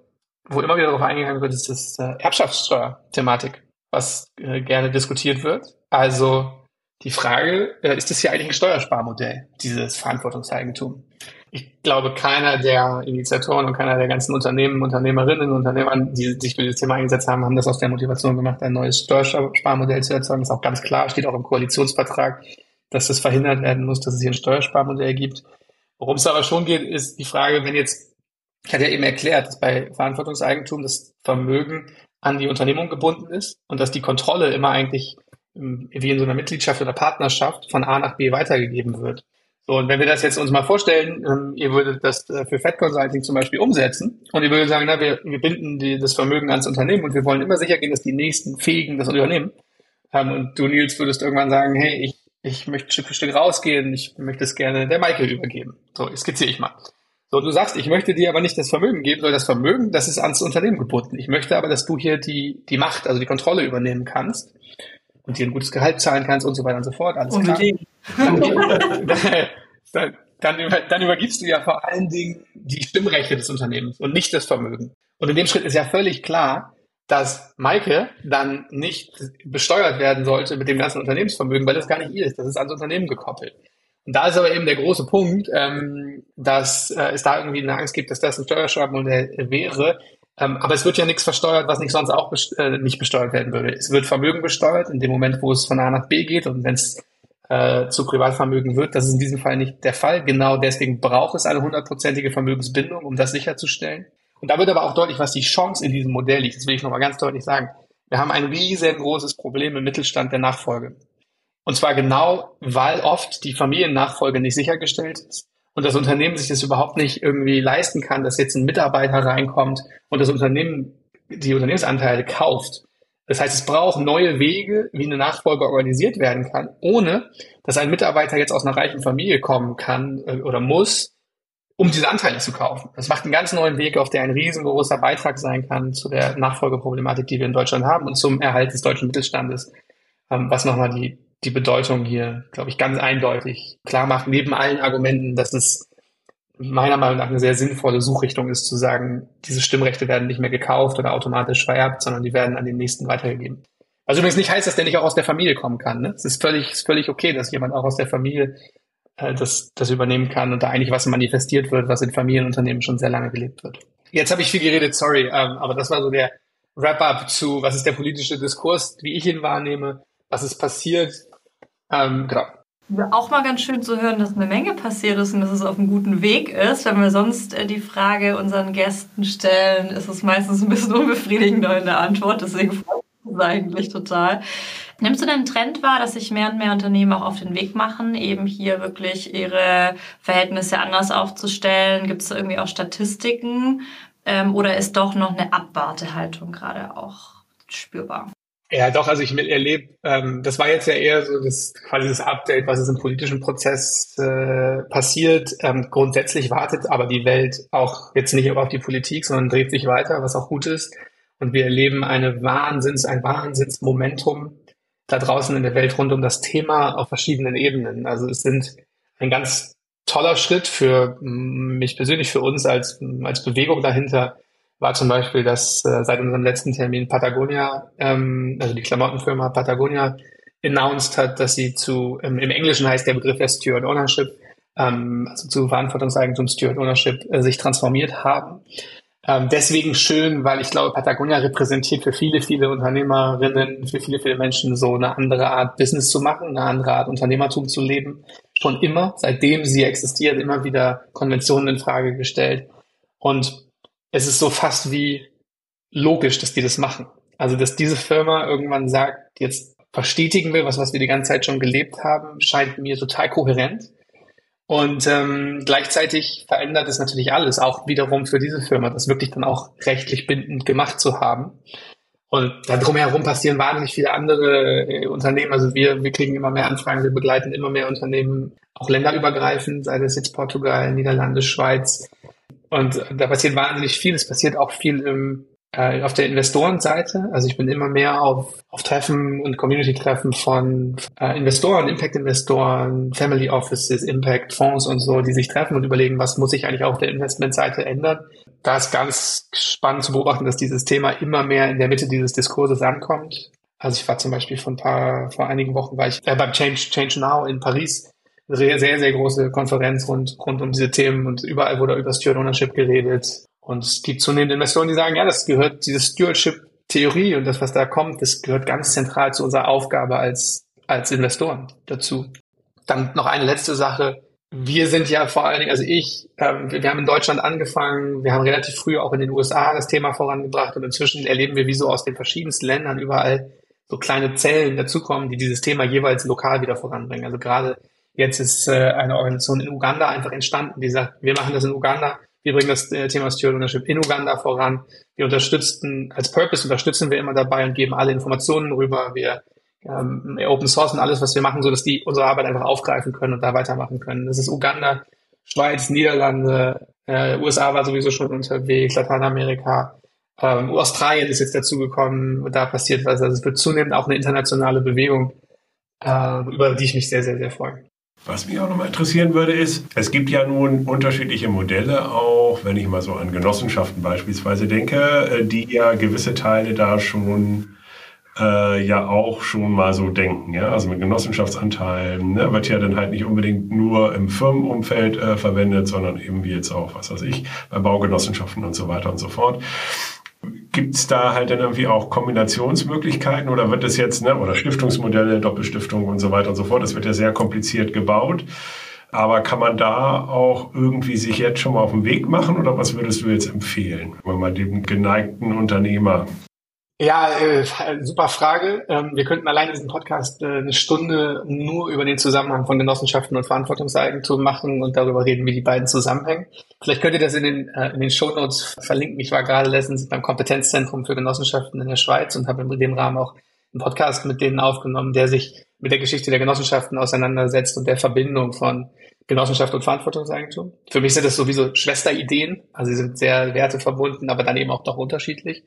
S3: wo immer wieder darauf eingegangen wird, ist das äh, Erbschaftssteuer-Thematik, was äh, gerne diskutiert wird. Also die Frage, äh, ist das hier eigentlich ein Steuersparmodell, dieses Verantwortungseigentum? Ich glaube, keiner der Initiatoren und keiner der ganzen Unternehmen, Unternehmerinnen und Unternehmer, die sich für dieses Thema eingesetzt haben, haben das aus der Motivation gemacht, ein neues Steuersparmodell zu erzeugen. Das ist auch ganz klar, steht auch im Koalitionsvertrag, dass das verhindert werden muss, dass es hier ein Steuersparmodell gibt. Worum es aber schon geht, ist die Frage, wenn jetzt, ich hatte ja eben erklärt, dass bei Verantwortungseigentum das Vermögen an die Unternehmung gebunden ist und dass die Kontrolle immer eigentlich wie in so einer Mitgliedschaft oder Partnerschaft von A nach B weitergegeben wird. So, und wenn wir das jetzt uns mal vorstellen, ähm, ihr würdet das äh, für Fed Consulting zum Beispiel umsetzen und ihr würdet sagen, na, wir, wir binden die, das Vermögen ans Unternehmen und wir wollen immer sicher gehen, dass die nächsten Fähigen das übernehmen. Ähm, und du, Nils, würdest irgendwann sagen, hey, ich, ich möchte Stück für Stück rausgehen, ich möchte es gerne der Michael übergeben. So, skizziere ich mal. So, du sagst, ich möchte dir aber nicht das Vermögen geben, sondern das Vermögen, das ist ans Unternehmen gebunden. Ich möchte aber, dass du hier die, die Macht, also die Kontrolle übernehmen kannst und dir ein gutes Gehalt zahlen kannst und so weiter und so fort. Alles Unbedingt. Dann, dann, über, dann übergibst du ja vor allen Dingen die Stimmrechte des Unternehmens und nicht das Vermögen. Und in dem Schritt ist ja völlig klar, dass Maike dann nicht besteuert werden sollte mit dem ganzen Unternehmensvermögen, weil das gar nicht ihr ist. Das ist ans Unternehmen gekoppelt. Und da ist aber eben der große Punkt, ähm, dass äh, es da irgendwie eine Angst gibt, dass das ein Steuerschreibmodell wäre, ähm, aber es wird ja nichts versteuert, was nicht sonst auch best äh, nicht besteuert werden würde. Es wird Vermögen besteuert in dem Moment, wo es von A nach B geht und wenn es äh, zu Privatvermögen wird. Das ist in diesem Fall nicht der Fall. Genau deswegen braucht es eine hundertprozentige Vermögensbindung, um das sicherzustellen. Und da wird aber auch deutlich, was die Chance in diesem Modell liegt. Das will ich nochmal ganz deutlich sagen. Wir haben ein riesengroßes Problem im Mittelstand der Nachfolge. Und zwar genau, weil oft die Familiennachfolge nicht sichergestellt ist und das Unternehmen sich das überhaupt nicht irgendwie leisten kann, dass jetzt ein Mitarbeiter reinkommt und das Unternehmen die Unternehmensanteile kauft. Das heißt, es braucht neue Wege, wie eine Nachfolge organisiert werden kann, ohne dass ein Mitarbeiter jetzt aus einer reichen Familie kommen kann äh, oder muss, um diese Anteile zu kaufen. Das macht einen ganz neuen Weg, auf der ein riesengroßer Beitrag sein kann zu der Nachfolgeproblematik, die wir in Deutschland haben und zum Erhalt des deutschen Mittelstandes, ähm, was nochmal die die Bedeutung hier, glaube ich, ganz eindeutig klar macht, neben allen Argumenten, dass es meiner Meinung nach eine sehr sinnvolle Suchrichtung ist, zu sagen, diese Stimmrechte werden nicht mehr gekauft oder automatisch vererbt, sondern die werden an den nächsten weitergegeben. Was übrigens nicht heißt, dass der nicht auch aus der Familie kommen kann. Ne? Es ist völlig, ist völlig okay, dass jemand auch aus der Familie äh, das, das übernehmen kann und da eigentlich was manifestiert wird, was in Familienunternehmen schon sehr lange gelebt wird. Jetzt habe ich viel geredet, sorry, ähm, aber das war so der Wrap-up zu, was ist der politische Diskurs, wie ich ihn wahrnehme, was ist passiert, ähm, genau.
S1: Auch mal ganz schön zu hören, dass eine Menge passiert ist und dass es auf einem guten Weg ist. Wenn wir sonst äh, die Frage unseren Gästen stellen, ist es meistens ein bisschen unbefriedigender in der Antwort. Deswegen freut mich eigentlich total. Nimmst du den Trend wahr, dass sich mehr und mehr Unternehmen auch auf den Weg machen, eben hier wirklich ihre Verhältnisse anders aufzustellen? Gibt es irgendwie auch Statistiken? Ähm, oder ist doch noch eine Abwartehaltung gerade auch spürbar?
S3: Ja, doch, also ich erlebe, ähm, das war jetzt ja eher so das quasi das Update, was ist im politischen Prozess äh, passiert. Ähm, grundsätzlich wartet aber die Welt auch jetzt nicht auf die Politik, sondern dreht sich weiter, was auch gut ist. Und wir erleben eine Wahnsinns, ein Wahnsinnsmomentum da draußen in der Welt rund um das Thema auf verschiedenen Ebenen. Also es sind ein ganz toller Schritt für mich persönlich, für uns als, als Bewegung dahinter, war zum Beispiel, dass äh, seit unserem letzten Termin Patagonia, ähm, also die Klamottenfirma Patagonia, announced hat, dass sie zu, ähm, im Englischen heißt der Begriff ja Steward Ownership, ähm, also zu Verantwortungseigentum, Steward Ownership, äh, sich transformiert haben. Ähm, deswegen schön, weil ich glaube, Patagonia repräsentiert für viele, viele Unternehmerinnen, für viele, viele Menschen so eine andere Art Business zu machen, eine andere Art Unternehmertum zu leben. Schon immer, seitdem sie existiert, immer wieder Konventionen in Frage gestellt. Und es ist so fast wie logisch, dass die das machen. Also, dass diese Firma irgendwann sagt, jetzt verstetigen will, was, was wir die ganze Zeit schon gelebt haben, scheint mir total kohärent. Und ähm, gleichzeitig verändert es natürlich alles, auch wiederum für diese Firma, das wirklich dann auch rechtlich bindend gemacht zu haben. Und da drumherum passieren wahnsinnig viele andere äh, Unternehmen. Also wir, wir kriegen immer mehr Anfragen, wir begleiten immer mehr Unternehmen, auch länderübergreifend, sei das jetzt Portugal, Niederlande, Schweiz. Und da passiert wahnsinnig viel. Es passiert auch viel im äh, auf der Investorenseite, also ich bin immer mehr auf, auf Treffen und Community-Treffen von äh, Investoren, Impact-Investoren, Family Offices, Impact-Fonds und so, die sich treffen und überlegen, was muss sich eigentlich auf der Investmentseite ändern. Da ist ganz spannend zu beobachten, dass dieses Thema immer mehr in der Mitte dieses Diskurses ankommt. Also ich war zum Beispiel vor ein paar, vor einigen Wochen war ich äh, beim Change, Change Now in Paris. Sehr, sehr, sehr große Konferenz rund, rund um diese Themen und überall wurde über Steward Ownership geredet und es gibt zunehmend Investoren, die sagen, ja, das gehört, diese Stewardship-Theorie und das, was da kommt, das gehört ganz zentral zu unserer Aufgabe als, als Investoren dazu. Dann noch eine letzte Sache. Wir sind ja vor allen Dingen, also ich, ähm, wir, wir haben in Deutschland angefangen, wir haben relativ früh auch in den USA das Thema vorangebracht und inzwischen erleben wir, wie so aus den verschiedensten Ländern überall so kleine Zellen dazukommen, die dieses Thema jeweils lokal wieder voranbringen. Also gerade jetzt ist äh, eine Organisation in Uganda einfach entstanden, die sagt, wir machen das in Uganda, wir bringen das äh, Thema Steward Ownership in Uganda voran. Wir unterstützen, als Purpose unterstützen wir immer dabei und geben alle Informationen rüber. Wir ähm, Open Source und alles, was wir machen, so dass die unsere Arbeit einfach aufgreifen können und da weitermachen können. Das ist Uganda, Schweiz, Niederlande, äh, USA war sowieso schon unterwegs, Lateinamerika, ähm, Australien ist jetzt dazugekommen, da passiert was. Also es wird zunehmend auch eine internationale Bewegung, äh, über die ich mich sehr, sehr, sehr freue.
S2: Was mich auch nochmal interessieren würde, ist, es gibt ja nun unterschiedliche Modelle, auch wenn ich mal so an Genossenschaften beispielsweise denke, äh, die ja gewisse Teile da schon äh, ja auch schon mal so denken. Ja? Also mit Genossenschaftsanteilen ne, wird ja dann halt nicht unbedingt nur im Firmenumfeld äh, verwendet, sondern eben wie jetzt auch, was weiß ich, bei Baugenossenschaften und so weiter und so fort. Gibt es da halt dann irgendwie auch Kombinationsmöglichkeiten oder wird es jetzt, ne, oder Stiftungsmodelle, Doppelstiftung und so weiter und so fort, das wird ja sehr kompliziert gebaut. Aber kann man da auch irgendwie sich jetzt schon mal auf den Weg machen oder was würdest du jetzt empfehlen, wenn man dem geneigten Unternehmer
S3: ja, äh, super Frage. Ähm, wir könnten allein diesen Podcast äh, eine Stunde nur über den Zusammenhang von Genossenschaften und Verantwortungseigentum machen und darüber reden, wie die beiden zusammenhängen. Vielleicht könnt ihr das in den, äh, in den Shownotes verlinken. Ich war gerade letztens beim Kompetenzzentrum für Genossenschaften in der Schweiz und habe in dem Rahmen auch einen Podcast mit denen aufgenommen, der sich mit der Geschichte der Genossenschaften auseinandersetzt und der Verbindung von Genossenschaft und Verantwortungseigentum. Für mich sind das sowieso Schwesterideen, also sie sind sehr werteverbunden, aber dann eben auch doch unterschiedlich.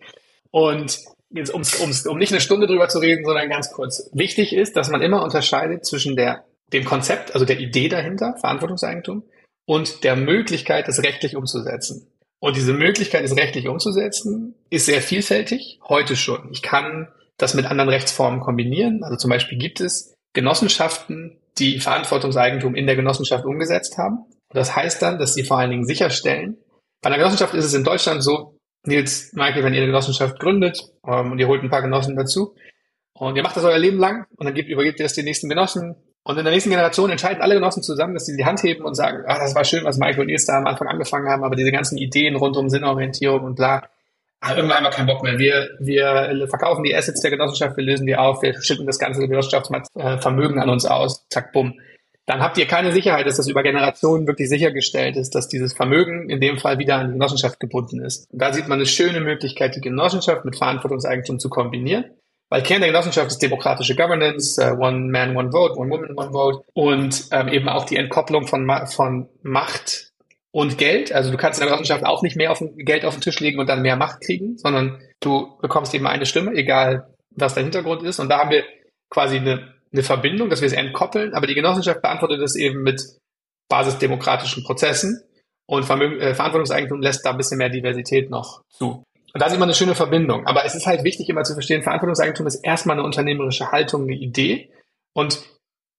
S3: Und jetzt ums, ums, um nicht eine Stunde drüber zu reden, sondern ganz kurz. Wichtig ist, dass man immer unterscheidet zwischen der, dem Konzept, also der Idee dahinter, Verantwortungseigentum, und der Möglichkeit, das rechtlich umzusetzen. Und diese Möglichkeit, es rechtlich umzusetzen, ist sehr vielfältig, heute schon. Ich kann das mit anderen Rechtsformen kombinieren. Also zum Beispiel gibt es Genossenschaften, die Verantwortungseigentum in der Genossenschaft umgesetzt haben. Und das heißt dann, dass sie vor allen Dingen sicherstellen, bei einer Genossenschaft ist es in Deutschland so, Nils, Michael, wenn ihr eine Genossenschaft gründet ähm, und ihr holt ein paar Genossen dazu. Und ihr macht das euer Leben lang und dann gebt, übergebt ihr das den nächsten Genossen. Und in der nächsten Generation entscheiden alle Genossen zusammen, dass sie die Hand heben und sagen, ah, das war schön, was Michael und Nils da am Anfang angefangen haben, aber diese ganzen Ideen rund um Sinnorientierung und bla, ah, irgendwann haben wir keinen Bock mehr. Wir, wir verkaufen die Assets der Genossenschaft, wir lösen die auf, wir schütten das ganze Genossenschaftsvermögen an uns aus, zack, bumm dann habt ihr keine Sicherheit, dass das über Generationen wirklich sichergestellt ist, dass dieses Vermögen in dem Fall wieder an die Genossenschaft gebunden ist. Und da sieht man eine schöne Möglichkeit, die Genossenschaft mit Verantwortungseigentum zu kombinieren. Weil Kern der Genossenschaft ist demokratische Governance, uh, One Man, One Vote, One Woman, One Vote und ähm, eben auch die Entkopplung von, Ma von Macht und Geld. Also du kannst in der Genossenschaft auch nicht mehr auf Geld auf den Tisch legen und dann mehr Macht kriegen, sondern du bekommst eben eine Stimme, egal was der Hintergrund ist. Und da haben wir quasi eine eine Verbindung, dass wir es entkoppeln, aber die Genossenschaft beantwortet es eben mit basisdemokratischen Prozessen und Vermögen, äh, Verantwortungseigentum lässt da ein bisschen mehr Diversität noch zu. Und da sieht man eine schöne Verbindung. Aber es ist halt wichtig, immer zu verstehen, Verantwortungseigentum ist erstmal eine unternehmerische Haltung, eine Idee. Und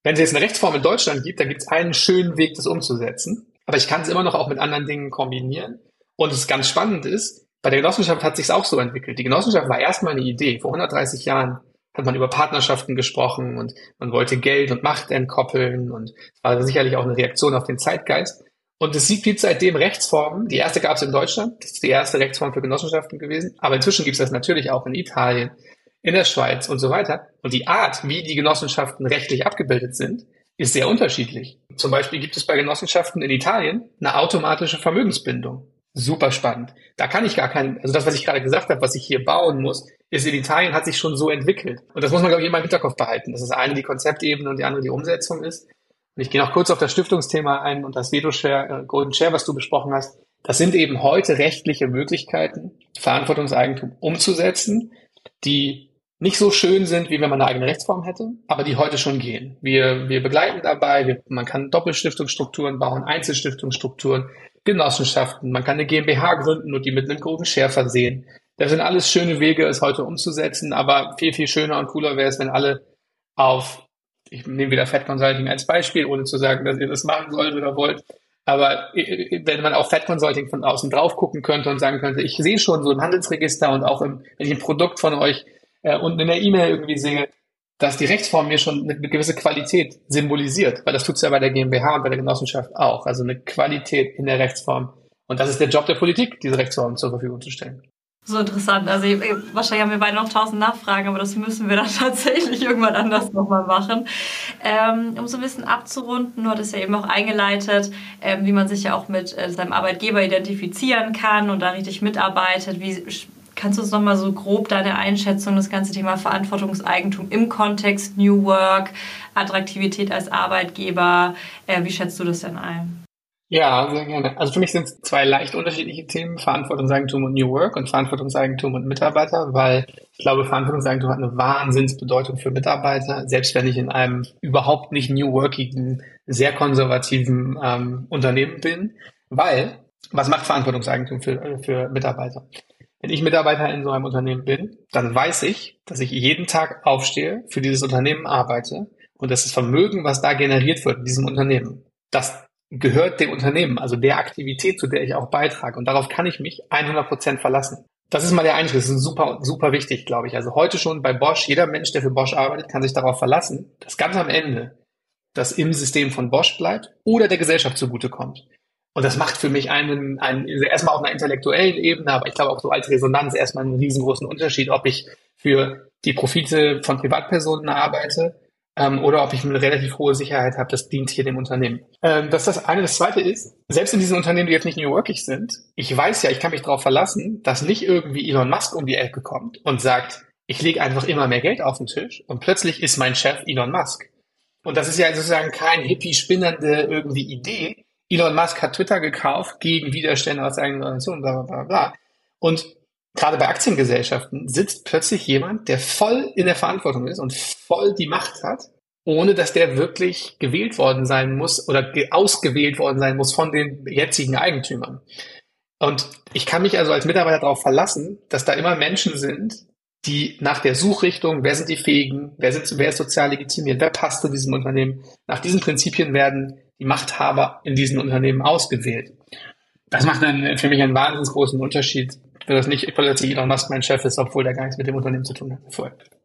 S3: Wenn es jetzt eine Rechtsform in Deutschland gibt, dann gibt es einen schönen Weg, das umzusetzen. Aber ich kann es immer noch auch mit anderen Dingen kombinieren. Und es ganz spannend ist, bei der Genossenschaft hat sich auch so entwickelt. Die Genossenschaft war erstmal eine Idee. Vor 130 Jahren hat man über Partnerschaften gesprochen und man wollte Geld und Macht entkoppeln und war sicherlich auch eine Reaktion auf den Zeitgeist. Und es gibt seitdem Rechtsformen. Die erste gab es in Deutschland. Das ist die erste Rechtsform für Genossenschaften gewesen. Aber inzwischen gibt es das natürlich auch in Italien, in der Schweiz und so weiter. Und die Art, wie die Genossenschaften rechtlich abgebildet sind, ist sehr unterschiedlich. Zum Beispiel gibt es bei Genossenschaften in Italien eine automatische Vermögensbindung. Super spannend. Da kann ich gar keinen, also das, was ich gerade gesagt habe, was ich hier bauen muss, ist in Italien hat sich schon so entwickelt. Und das muss man, glaube ich, immer im Hinterkopf behalten. Das ist eine die Konzeptebene und die andere die Umsetzung ist. Und ich gehe noch kurz auf das Stiftungsthema ein und das Veto-Share, äh, Golden Share, was du besprochen hast. Das sind eben heute rechtliche Möglichkeiten, Verantwortungseigentum umzusetzen, die nicht so schön sind, wie wenn man eine eigene Rechtsform hätte, aber die heute schon gehen. Wir, wir begleiten dabei, wir, man kann Doppelstiftungsstrukturen bauen, Einzelstiftungsstrukturen, Genossenschaften, man kann eine GmbH gründen und die mit einem Golden Share versehen. Das sind alles schöne Wege, es heute umzusetzen, aber viel, viel schöner und cooler wäre es, wenn alle auf, ich nehme wieder Fed Consulting als Beispiel, ohne zu sagen, dass ihr das machen sollt oder wollt, aber wenn man auf Fed Consulting von außen drauf gucken könnte und sagen könnte, ich sehe schon so im Handelsregister und auch im, wenn ich ein Produkt von euch äh, und in der E-Mail irgendwie sehe, dass die Rechtsform mir schon eine, gewisse Qualität symbolisiert, weil das tut es ja bei der GmbH und bei der Genossenschaft auch. Also eine Qualität in der Rechtsform. Und das ist der Job der Politik, diese Rechtsform zur Verfügung zu stellen.
S1: So interessant. Also wahrscheinlich haben wir beide noch tausend Nachfragen, aber das müssen wir dann tatsächlich irgendwann anders nochmal machen. Ähm, um so ein bisschen abzurunden, du hattest ja eben auch eingeleitet, ähm, wie man sich ja auch mit äh, seinem Arbeitgeber identifizieren kann und da richtig mitarbeitet. Wie Kannst du uns nochmal so grob deine Einschätzung, das ganze Thema Verantwortungseigentum im Kontext New Work, Attraktivität als Arbeitgeber, äh, wie schätzt du das denn ein?
S3: Ja, sehr gerne. Also für mich sind es zwei leicht unterschiedliche Themen, Verantwortungseigentum und New Work und Verantwortungseigentum und Mitarbeiter, weil ich glaube, Verantwortungseigentum hat eine Wahnsinnsbedeutung für Mitarbeiter, selbst wenn ich in einem überhaupt nicht New Workigen, sehr konservativen ähm, Unternehmen bin, weil was macht Verantwortungseigentum für, für Mitarbeiter? Wenn ich Mitarbeiter in so einem Unternehmen bin, dann weiß ich, dass ich jeden Tag aufstehe, für dieses Unternehmen arbeite und dass das Vermögen, was da generiert wird in diesem Unternehmen, das gehört dem Unternehmen, also der Aktivität, zu der ich auch beitrage. Und darauf kann ich mich 100 Prozent verlassen. Das ist mal der Einschluss. Das ist super, super wichtig, glaube ich. Also heute schon bei Bosch, jeder Mensch, der für Bosch arbeitet, kann sich darauf verlassen, dass ganz am Ende das im System von Bosch bleibt oder der Gesellschaft zugutekommt. Und das macht für mich einen, einen erstmal auf einer intellektuellen Ebene, aber ich glaube auch so als Resonanz erstmal einen riesengroßen Unterschied, ob ich für die Profite von Privatpersonen arbeite ähm, oder ob ich eine relativ hohe Sicherheit habe, das dient hier dem Unternehmen. Ähm, das ist das eine. Das zweite ist, selbst in diesen Unternehmen, die jetzt nicht New Workig sind, ich weiß ja, ich kann mich darauf verlassen, dass nicht irgendwie Elon Musk um die Ecke kommt und sagt, ich lege einfach immer mehr Geld auf den Tisch und plötzlich ist mein Chef Elon Musk. Und das ist ja sozusagen kein hippie-spinnende irgendwie Idee, Elon Musk hat Twitter gekauft gegen Widerstände aus eigenen Organisationen, bla, bla, bla, bla. Und gerade bei Aktiengesellschaften sitzt plötzlich jemand, der voll in der Verantwortung ist und voll die Macht hat, ohne dass der wirklich gewählt worden sein muss oder ausgewählt worden sein muss von den jetzigen Eigentümern. Und ich kann mich also als Mitarbeiter darauf verlassen, dass da immer Menschen sind, die nach der Suchrichtung, wer sind die Fähigen, wer, sind, wer ist sozial legitimiert, wer passt zu diesem Unternehmen, nach diesen Prinzipien werden die Machthaber in diesen Unternehmen ausgewählt. Das macht dann für mich einen wahnsinnig großen Unterschied, wenn das nicht plötzlich Elon Musk mein Chef ist, obwohl der gar nichts mit dem Unternehmen zu tun hat.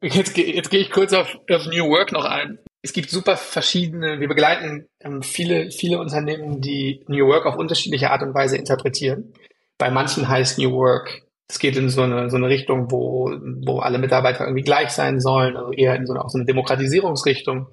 S3: Jetzt, jetzt gehe ich kurz auf, auf New Work noch ein. Es gibt super verschiedene, wir begleiten ähm, viele, viele Unternehmen, die New Work auf unterschiedliche Art und Weise interpretieren. Bei manchen heißt New Work, es geht in so eine, so eine Richtung, wo, wo alle Mitarbeiter irgendwie gleich sein sollen, also eher in so eine, auch so eine Demokratisierungsrichtung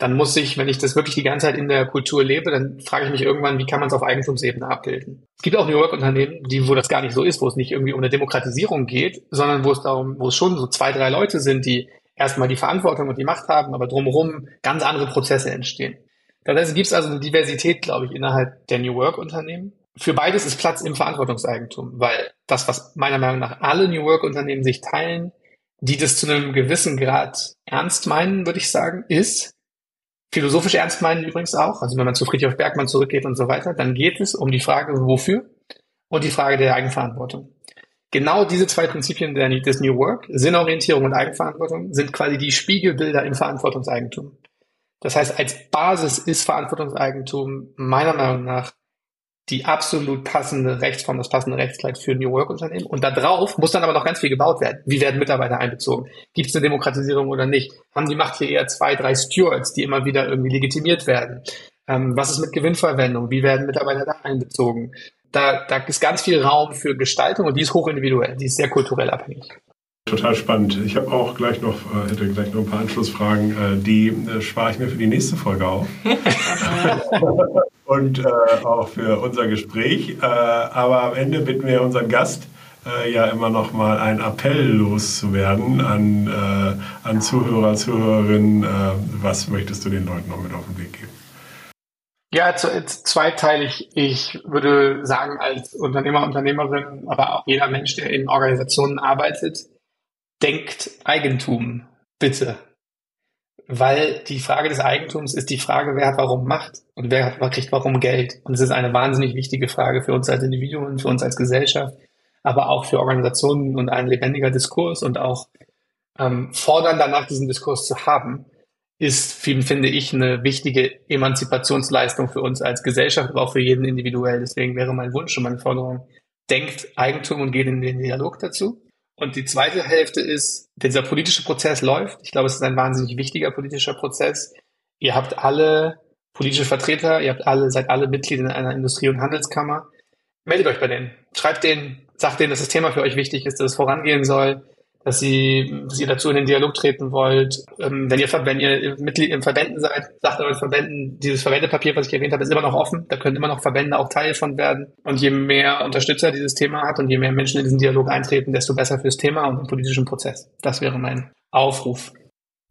S3: dann muss ich, wenn ich das wirklich die ganze Zeit in der Kultur lebe, dann frage ich mich irgendwann, wie kann man es auf Eigentumsebene abbilden? Es gibt auch New York-Unternehmen, die, wo das gar nicht so ist, wo es nicht irgendwie um eine Demokratisierung geht, sondern wo es darum, wo es schon so zwei, drei Leute sind, die erstmal die Verantwortung und die Macht haben, aber drumherum ganz andere Prozesse entstehen. Das gibt es also eine Diversität, glaube ich, innerhalb der New Work-Unternehmen. Für beides ist Platz im Verantwortungseigentum, weil das, was meiner Meinung nach alle New Work-Unternehmen sich teilen, die das zu einem gewissen Grad ernst meinen, würde ich sagen, ist, philosophisch ernst meinen übrigens auch, also wenn man zu Friedrich Bergmann zurückgeht und so weiter, dann geht es um die Frage, wofür und die Frage der Eigenverantwortung. Genau diese zwei Prinzipien des New Work, Sinnorientierung und Eigenverantwortung, sind quasi die Spiegelbilder im Verantwortungseigentum. Das heißt, als Basis ist Verantwortungseigentum meiner Meinung nach die absolut passende Rechtsform, das passende Rechtskleid für New Work Unternehmen. Und da drauf muss dann aber noch ganz viel gebaut werden. Wie werden Mitarbeiter einbezogen? Gibt es eine Demokratisierung oder nicht? Haben die Macht hier eher zwei, drei Stewards, die immer wieder irgendwie legitimiert werden? Ähm, was ist mit Gewinnverwendung? Wie werden Mitarbeiter da einbezogen? Da, da ist ganz viel Raum für Gestaltung und die ist hochindividuell, die ist sehr kulturell abhängig.
S2: Total spannend. Ich habe auch gleich noch, äh, hätte gleich noch ein paar Anschlussfragen. Äh, die äh, spare ich mir für die nächste Folge auf. Und äh, auch für unser Gespräch. Äh, aber am Ende bitten wir unseren Gast, äh, ja immer noch mal einen Appell loszuwerden an, an Zuhörer, Zuhörerinnen. was möchtest du den Leuten noch mit auf den Weg geben?
S3: Ja, zweiteilig. Ich würde sagen, als Unternehmer, Unternehmerin, aber auch jeder Mensch, der in Organisationen arbeitet, denkt Eigentum, bitte. Weil die Frage des Eigentums ist die Frage, wer hat warum Macht und wer kriegt warum Geld. Und es ist eine wahnsinnig wichtige Frage für uns als Individuen, für uns als Gesellschaft, aber auch für Organisationen und ein lebendiger Diskurs und auch ähm, fordern danach, diesen Diskurs zu haben, ist, finde ich, eine wichtige Emanzipationsleistung für uns als Gesellschaft, aber auch für jeden individuell. Deswegen wäre mein Wunsch und meine Forderung, denkt Eigentum und geht in den Dialog dazu. Und die zweite Hälfte ist, dieser politische Prozess läuft. Ich glaube, es ist ein wahnsinnig wichtiger politischer Prozess. Ihr habt alle politische Vertreter, ihr habt alle, seid alle Mitglieder in einer Industrie- und Handelskammer. Meldet euch bei denen. Schreibt denen, sagt denen, dass das Thema für euch wichtig ist, dass es vorangehen soll dass sie, dass ihr dazu in den Dialog treten wollt. Ähm, wenn ihr, wenn ihr Mitglied in Verbänden seid, sagt euren Verbänden, dieses Verwendepapier, was ich erwähnt habe, ist immer noch offen. Da können immer noch Verbände auch Teil von werden. Und je mehr Unterstützer dieses Thema hat und je mehr Menschen in diesen Dialog eintreten, desto besser fürs Thema und den politischen Prozess. Das wäre mein Aufruf.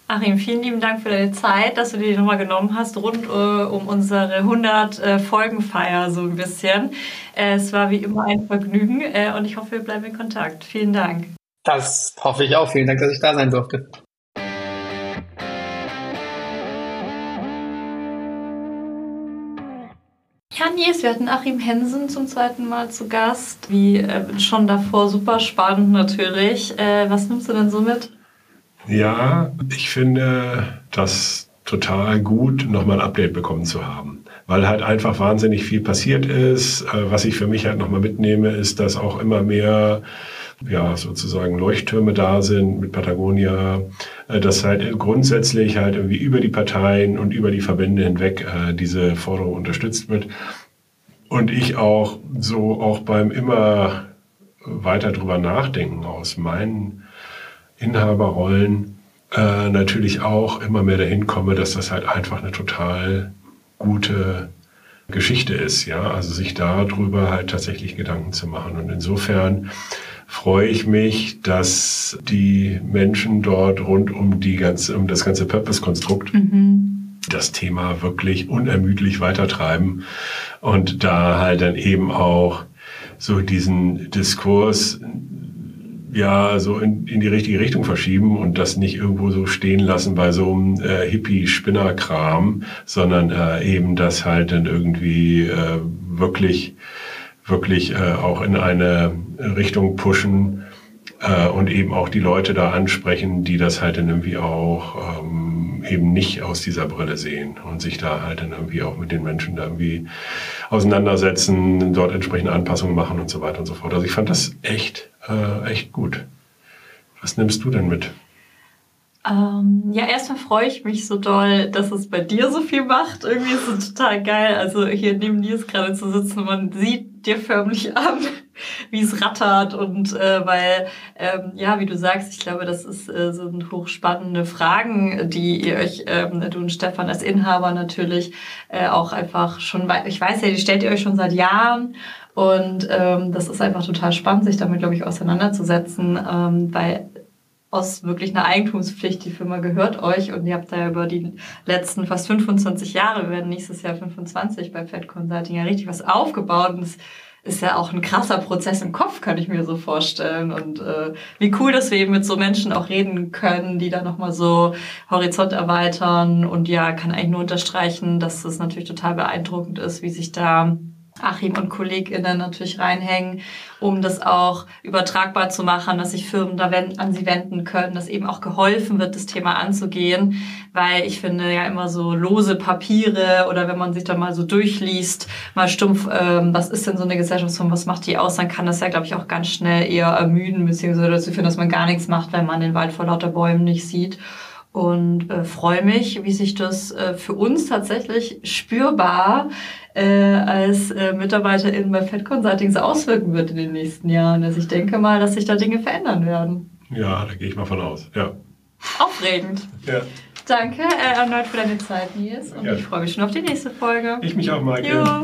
S1: Achim, vielen lieben Dank für deine Zeit, dass du dir die nochmal genommen hast, rund äh, um unsere 100 äh, Folgenfeier so ein bisschen. Äh, es war wie immer ein Vergnügen äh, und ich hoffe, wir bleiben in Kontakt. Vielen Dank.
S3: Das hoffe ich auch. Vielen Dank, dass ich da sein durfte.
S1: Ja, Nils, wir hatten Achim Hensen zum zweiten Mal zu Gast. Wie äh, schon davor super spannend natürlich. Äh, was nimmst du denn so mit?
S2: Ja, ich finde das total gut, nochmal ein Update bekommen zu haben. Weil halt einfach wahnsinnig viel passiert ist. Äh, was ich für mich halt nochmal mitnehme, ist, dass auch immer mehr ja, sozusagen Leuchttürme da sind mit Patagonia, äh, dass halt grundsätzlich halt irgendwie über die Parteien und über die Verbände hinweg äh, diese Forderung unterstützt wird. Und ich auch so auch beim immer weiter drüber nachdenken aus meinen Inhaberrollen äh, natürlich auch immer mehr dahin komme, dass das halt einfach eine total gute Geschichte ist, ja, also sich darüber halt tatsächlich Gedanken zu machen. Und insofern freue ich mich, dass die Menschen dort rund um die ganze, um das ganze Purpose-Konstrukt mhm. das Thema wirklich unermüdlich weitertreiben und da halt dann eben auch so diesen Diskurs ja so in, in die richtige Richtung verschieben und das nicht irgendwo so stehen lassen bei so einem äh, Hippie-Spinner-Kram, sondern äh, eben das halt dann irgendwie äh, wirklich wirklich äh, auch in eine Richtung pushen äh, und eben auch die Leute da ansprechen, die das halt dann irgendwie auch ähm, eben nicht aus dieser Brille sehen und sich da halt dann irgendwie auch mit den Menschen da irgendwie auseinandersetzen, dort entsprechende Anpassungen machen und so weiter und so fort. Also ich fand das echt, äh, echt gut. Was nimmst du denn mit?
S1: Ähm, ja, erstmal freue ich mich so doll, dass es bei dir so viel macht. Irgendwie ist es total geil. Also hier neben dir ist gerade zu sitzen, man sieht dir förmlich an, wie es rattert und äh, weil, ähm, ja, wie du sagst, ich glaube, das ist äh, so hochspannende Fragen, die ihr euch, ähm, du und Stefan als Inhaber natürlich äh, auch einfach schon, ich weiß ja, die stellt ihr euch schon seit Jahren und ähm, das ist einfach total spannend, sich damit, glaube ich, auseinanderzusetzen, ähm, weil aus wirklich einer Eigentumspflicht. Die Firma gehört euch und ihr habt da über die letzten fast 25 Jahre, wir werden nächstes Jahr 25 bei Fed Consulting ja richtig was aufgebaut und das ist ja auch ein krasser Prozess im Kopf, kann ich mir so vorstellen. Und äh, wie cool, dass wir eben mit so Menschen auch reden können, die da nochmal so Horizont erweitern. Und ja, kann eigentlich nur unterstreichen, dass es natürlich total beeindruckend ist, wie sich da Achim und KollegInnen natürlich reinhängen, um das auch übertragbar zu machen, dass sich Firmen da an sie wenden können, dass eben auch geholfen wird, das Thema anzugehen, weil ich finde ja immer so lose Papiere oder wenn man sich da mal so durchliest, mal stumpf, ähm, was ist denn so eine Gesellschaftsform, was macht die aus, dann kann das ja, glaube ich, auch ganz schnell eher ermüden, beziehungsweise dazu führen, dass man gar nichts macht, wenn man den Wald vor lauter Bäumen nicht sieht und äh, freue mich, wie sich das äh, für uns tatsächlich spürbar äh, als äh, MitarbeiterInnen bei Fed Consulting so auswirken wird in den nächsten Jahren. Also ich denke mal, dass sich da Dinge verändern werden.
S2: Ja, da gehe ich mal von aus. Ja.
S1: Aufregend.
S2: Ja.
S1: Danke äh, erneut für deine Zeit, Nils. Und ja. ich freue mich schon auf die nächste Folge.
S2: Ich mich auch, Michael. Jo.